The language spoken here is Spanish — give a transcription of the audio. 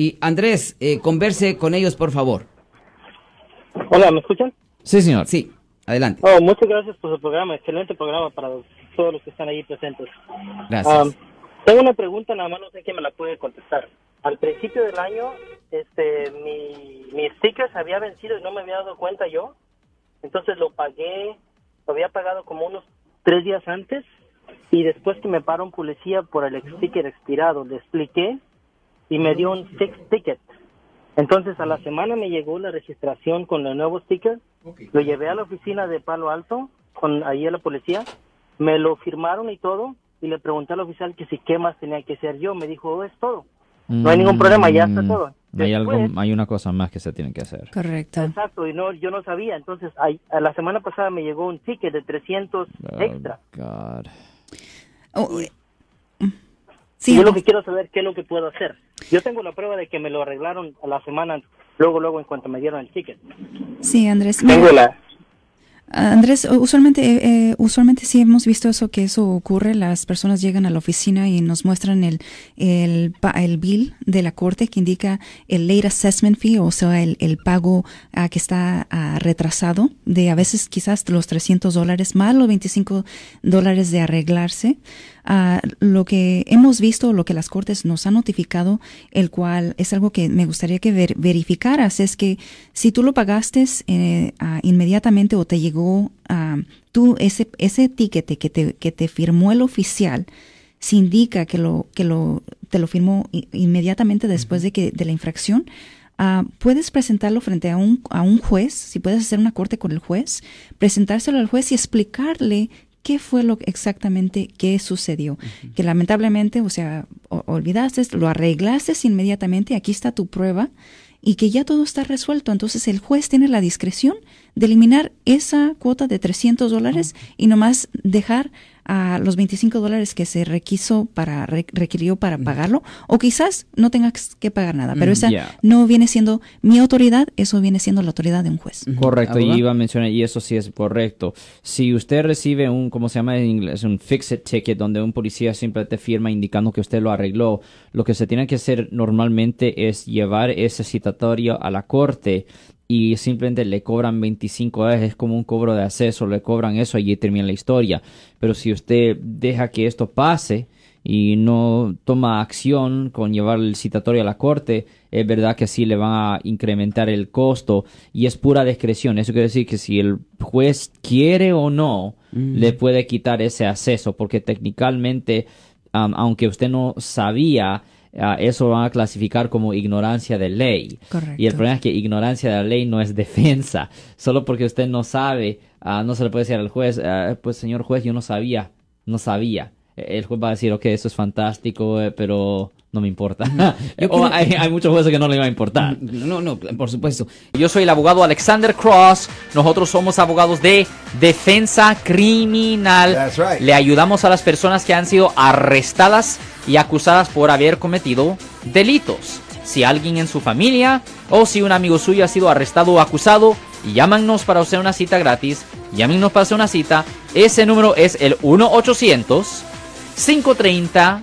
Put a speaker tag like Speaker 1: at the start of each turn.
Speaker 1: Y Andrés, eh, converse con ellos, por favor.
Speaker 2: Hola, ¿me escuchan?
Speaker 3: Sí, señor.
Speaker 1: Sí, adelante.
Speaker 2: Oh, muchas gracias por su programa. Excelente programa para todos los que están ahí presentes.
Speaker 1: Gracias.
Speaker 2: Um, tengo una pregunta, nada más no sé quién me la puede contestar. Al principio del año, este, mi, mi sticker se había vencido y no me había dado cuenta yo. Entonces lo pagué, lo había pagado como unos tres días antes y después que me paró un policía por el sticker expirado, le expliqué y me dio un six ticket. Entonces a la semana me llegó la registración con el nuevo sticker, lo llevé a la oficina de Palo Alto, con ahí a la policía, me lo firmaron y todo, y le pregunté al oficial que si qué más tenía que hacer yo, me dijo, "Oh, es todo. No hay ningún problema, ya está
Speaker 3: Mm,
Speaker 2: todo.
Speaker 3: Hay, algo,
Speaker 2: Después-
Speaker 3: hay una cosa más que se tiene que hacer.
Speaker 4: Correcto.
Speaker 2: Exacto, y no, yo no sabía. Entonces, a la semana pasada me llegó un ticket de 300
Speaker 3: Oh,
Speaker 2: extra.
Speaker 3: God.
Speaker 4: Oh, eh, sí,
Speaker 2: yo lo que quiero saber qué es lo que puedo hacer. Yo tengo la prueba de que me lo arreglaron a la semana, luego, luego, en cuanto me dieron el ticket.
Speaker 4: sí, Andrés.
Speaker 2: Tengo la...
Speaker 4: Ah, Andrés, usualmente, eh, eh, usualmente sí hemos visto eso, que eso ocurre. Las personas llegan a la oficina y nos muestran el, el, el bill de la corte que indica el late assessment fee, o sea, el, el pago ah, que está ah, retrasado de a veces quizás los 300 dólares más los 25 dólares de arreglarse. Lo que hemos visto, lo que las cortes nos han notificado, el cual es algo que me gustaría que ver- verificaras, es que si tú lo pagaste eh, inmediatamente o te llegó tú ese ese ticket que te que te firmó el oficial, se indica que lo que lo te lo firmó inmediatamente después de que de la infracción. ah, puedes presentarlo frente a un, a un juez, si puedes hacer una corte con el juez, presentárselo al juez y explicarle qué fue lo exactamente que sucedió. Que lamentablemente, o sea, o- olvidaste, lo arreglaste inmediatamente, aquí está tu prueba y que ya todo está resuelto. Entonces el juez tiene la discreción de eliminar esa cuota de 300 dólares y nomás dejar a los 25 dólares que se requiso para re- requirió para pagarlo o quizás no tengas que pagar nada, pero
Speaker 3: Mm,
Speaker 4: esa
Speaker 3: yeah.
Speaker 4: no viene siendo mi autoridad, eso viene siendo la autoridad de un juez.
Speaker 3: Correcto, y iba a mencionar, y eso sí es correcto. Si usted recibe un, ¿cómo se llama en inglés? Un fix-it ticket, donde un policía siempre te firma indicando que usted lo arregló, lo que se tiene que hacer normalmente es llevar ese citatorio a la corte y simplemente le cobran 25 dólares, es como un cobro de acceso, le cobran eso y termina la historia. Pero si usted deja que esto pase y no toma acción con llevar el citatorio a la corte, es verdad que sí le van a incrementar el costo y es pura discreción. Eso quiere decir que si el juez quiere o no, le puede quitar ese acceso, porque técnicamente, am, aunque usted no sabía, ah, eso van a clasificar como ignorancia de ley.
Speaker 4: Correcto.
Speaker 3: Y el problema es que ignorancia de la ley no es defensa. Solo porque usted no sabe, ah, no se le puede decir al juez, ah, pues señor juez, yo no sabía, no sabía. Eh, El juez va a decir, ok, eso es fantástico, eh, pero no me importa.
Speaker 1: Yo
Speaker 3: o
Speaker 1: quiero-
Speaker 3: hay, hay muchos jueces que no le va a importar.
Speaker 1: No, no, por supuesto.
Speaker 5: Yo soy el abogado Alexander Cross. Nosotros somos abogados de defensa criminal.
Speaker 6: That's right.
Speaker 5: Le ayudamos a las personas que han sido arrestadas y acusadas por haber cometido delitos. Si alguien en su familia o si un amigo suyo ha sido arrestado o acusado, llámanos para hacer una cita gratis. Llámenos para hacer una cita. Ese número es el 1-800-530.